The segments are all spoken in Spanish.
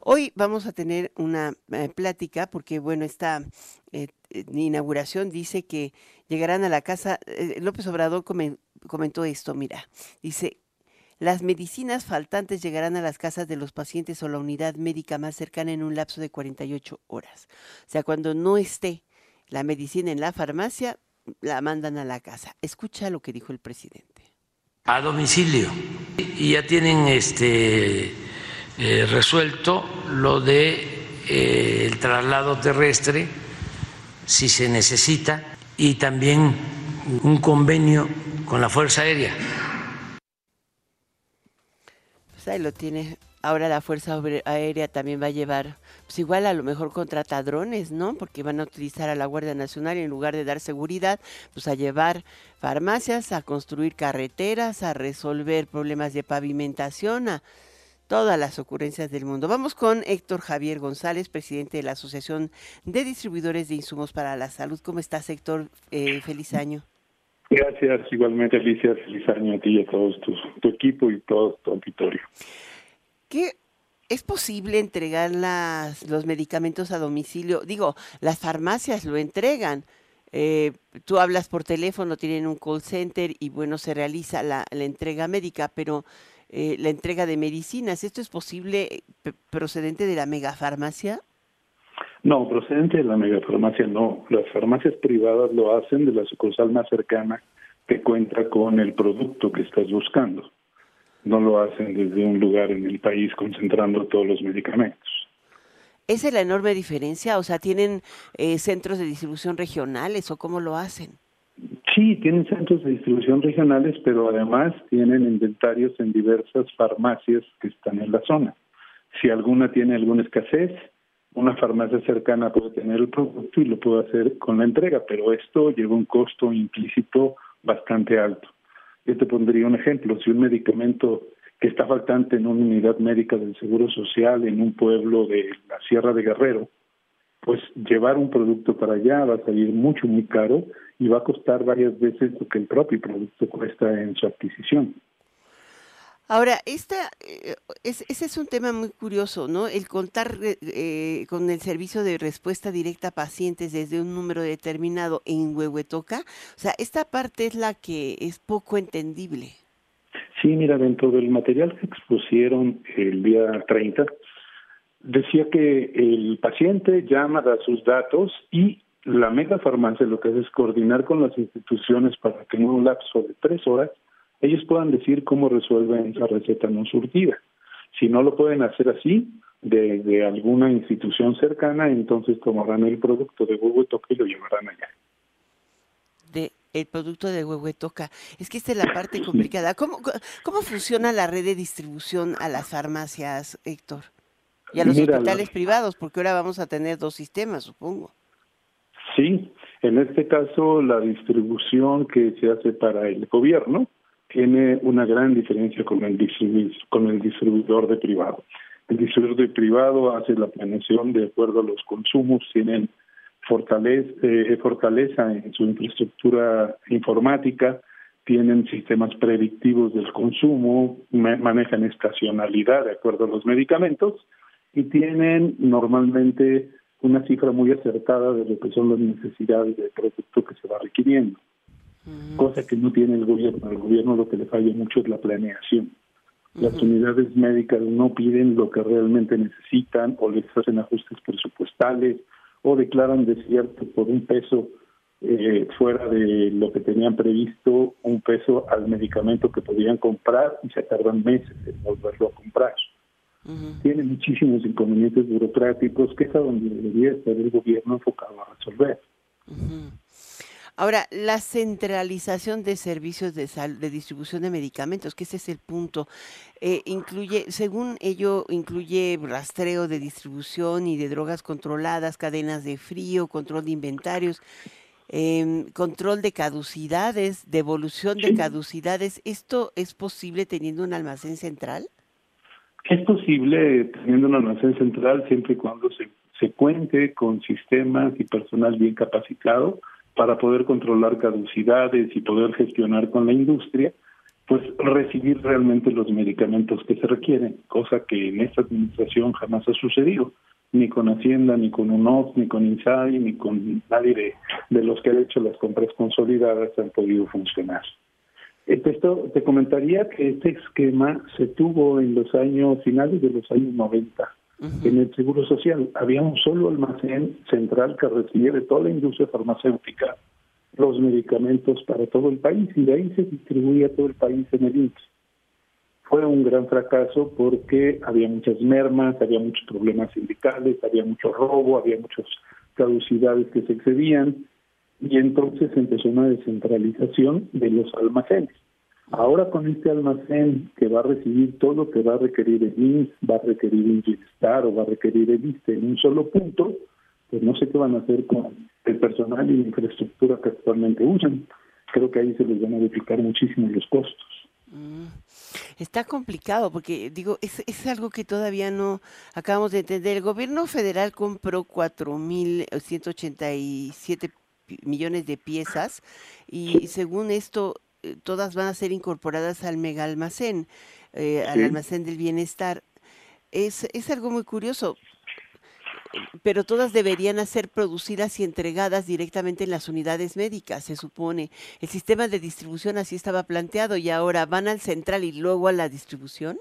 Hoy vamos a tener una eh, plática porque, bueno, esta eh, eh, inauguración dice que llegarán a la casa, López Obrador comentó esto, mira, dice, las medicinas faltantes llegarán a las casas de los pacientes o la unidad médica más cercana en un lapso de 48 horas. O sea, cuando no esté la medicina en la farmacia, la mandan a la casa. Escucha lo que dijo el presidente. A domicilio. Y ya tienen este eh, resuelto lo de eh, el traslado terrestre si se necesita y también un convenio con la Fuerza Aérea y lo tiene. Ahora la Fuerza Aérea también va a llevar, pues igual a lo mejor contrata drones, ¿no? Porque van a utilizar a la Guardia Nacional en lugar de dar seguridad, pues a llevar farmacias, a construir carreteras, a resolver problemas de pavimentación, a todas las ocurrencias del mundo. Vamos con Héctor Javier González, presidente de la Asociación de Distribuidores de Insumos para la Salud. ¿Cómo estás, Héctor? Eh, feliz año. Gracias, igualmente Alicia, feliz año a ti y a todos tu, equipo y todo tu auditorio. ¿Qué es posible entregar las, los medicamentos a domicilio? Digo, las farmacias lo entregan. Eh, tú hablas por teléfono, tienen un call center y bueno, se realiza la, entrega médica, pero eh, la entrega de medicinas, ¿esto es posible eh, procedente de la megafarmacia? No, procedente de la megafarmacia no. Las farmacias privadas lo hacen de la sucursal más cercana que cuenta con el producto que estás buscando. No lo hacen desde un lugar en el país concentrando todos los medicamentos. ¿Esa es la enorme diferencia? O sea, ¿tienen eh, centros de distribución regionales o cómo lo hacen? Sí, tienen centros de distribución regionales, pero además tienen inventarios en diversas farmacias que están en la zona. Si alguna tiene alguna escasez, una farmacia cercana puede tener el producto y lo puede hacer con la entrega, pero esto lleva un costo implícito bastante alto. Yo te pondría un ejemplo, si un medicamento que está faltante en una unidad médica del Seguro Social en un pueblo de la Sierra de Guerrero, pues llevar un producto para allá va a salir mucho, muy caro y va a costar varias veces lo que el propio producto cuesta en su adquisición. Ahora, esta, eh, ese es un tema muy curioso, ¿no? El contar eh, con el servicio de respuesta directa a pacientes desde un número determinado en Huehuetoca. O sea, esta parte es la que es poco entendible. Sí, mira, dentro del material que expusieron el día 30, decía que el paciente llama, da sus datos y la megafarmacia lo que hace es coordinar con las instituciones para que en un lapso de tres horas ellos puedan decir cómo resuelven esa receta no surtida. Si no lo pueden hacer así, de, alguna institución cercana, entonces tomarán el producto de Huehuetoca y lo llevarán allá. De el producto de Huehuetoca. Es que esta es la parte complicada. ¿Cómo, ¿Cómo funciona la red de distribución a las farmacias, Héctor? Y a los hospitales privados, porque ahora vamos a tener dos sistemas, supongo. Sí, en este caso la distribución que se hace para el gobierno tiene una gran diferencia con el, distribuidor, con el distribuidor de privado. El distribuidor de privado hace la planeación de acuerdo a los consumos, tienen fortaleza, eh, fortaleza en su infraestructura informática, tienen sistemas predictivos del consumo, manejan estacionalidad de acuerdo a los medicamentos y tienen normalmente una cifra muy acertada de lo que son las necesidades del producto que se va requiriendo cosa que no tiene el gobierno. Al gobierno lo que le falla mucho es la planeación. Las unidades médicas no piden lo que realmente necesitan o les hacen ajustes presupuestales o declaran desierto por un peso eh, fuera de lo que tenían previsto, un peso al medicamento que podían comprar y se tardan meses en volverlo a comprar. Tiene muchísimos inconvenientes burocráticos que es a donde debería estar el gobierno enfocado a resolver. Ahora, la centralización de servicios de, de distribución de medicamentos, que ese es el punto, eh, incluye, según ello, incluye rastreo de distribución y de drogas controladas, cadenas de frío, control de inventarios, em, control de caducidades, devolución de caducidades. ¿Esto es posible teniendo un almacén central? Es posible teniendo un almacén central siempre y cuando se, cuente con sistemas y personal bien capacitado para poder controlar caducidades y poder gestionar con la industria pues recibir realmente los medicamentos que se requieren, cosa que en esta administración jamás ha sucedido, ni con Hacienda, ni con UNOPS, ni con INSABI, ni con nadie de, de los que han hecho las compras consolidadas han podido funcionar. Eh, esto, te comentaría que este esquema se tuvo en los años finales de los años 90 en el Seguro Social. Había un solo almacén central que recibía de toda la industria farmacéutica los medicamentos para todo el país y de ahí se distribuía todo el país en el INSS. Fue un gran fracaso porque había muchas mermas, había muchos problemas sindicales, había mucho robo, había muchas caducidades que se excedían y entonces empezó una descentralización de los almacenes. Ahora con este almacén que va a recibir todo lo que va a requerir el INS, va a requerir un o va a requerir el ISTE en un solo punto, pues no sé qué van a hacer con el personal y la infraestructura que actualmente usan. Creo que ahí se les van a duplicar muchísimo los costos. Mm. Está complicado porque, digo, es, es algo que todavía no acabamos de entender. El gobierno federal compró 4.187 millones de piezas y según esto eh, todas van a ser incorporadas al mega almacén, eh, al almacén del bienestar. Es, es algo muy curioso, pero todas deberían ser producidas y entregadas directamente en las unidades médicas, se supone. El sistema de distribución así estaba planteado y ahora van al central y luego a la distribución.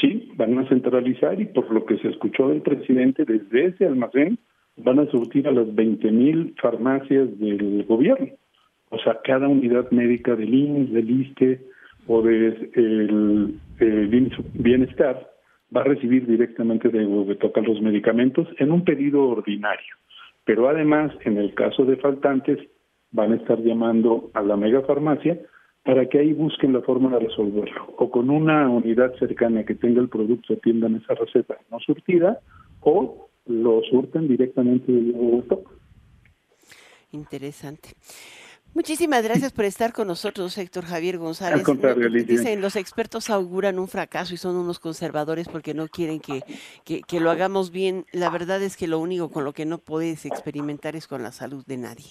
Sí, van a centralizar y por lo que se escuchó del presidente, desde ese almacén van a surtir a las 20 mil farmacias del gobierno. O sea, cada unidad médica del INS, del ISTE o del el bienestar va a recibir directamente de donde tocan los medicamentos en un pedido ordinario. Pero además, en el caso de faltantes, van a estar llamando a la megafarmacia para que ahí busquen la forma de resolverlo. O con una unidad cercana que tenga el producto, atiendan esa receta no surtida, lo surten directamente de donde Interesante. Muchísimas gracias por estar con nosotros, Héctor Javier González. Al contrario, Dicen, los expertos auguran un fracaso y son unos conservadores porque no quieren que, que, lo hagamos bien. La verdad es que lo único con lo que no puedes experimentar es con la salud de nadie.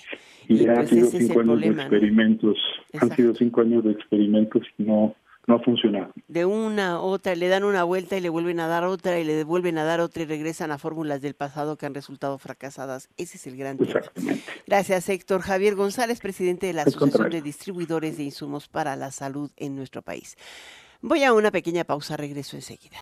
Y, pues ese es el problema. experimentos, han sido cinco años de experimentos y no, no ha funcionado. De una otra, le dan una vuelta y le vuelven a dar otra y le vuelven a dar otra y regresan a fórmulas del pasado que han resultado fracasadas. Ese es el gran tema. Gracias, Héctor. Javier González, presidente de la Asociación de Distribuidores de Insumos para la Salud en nuestro país. Voy a una pequeña pausa, regreso enseguida.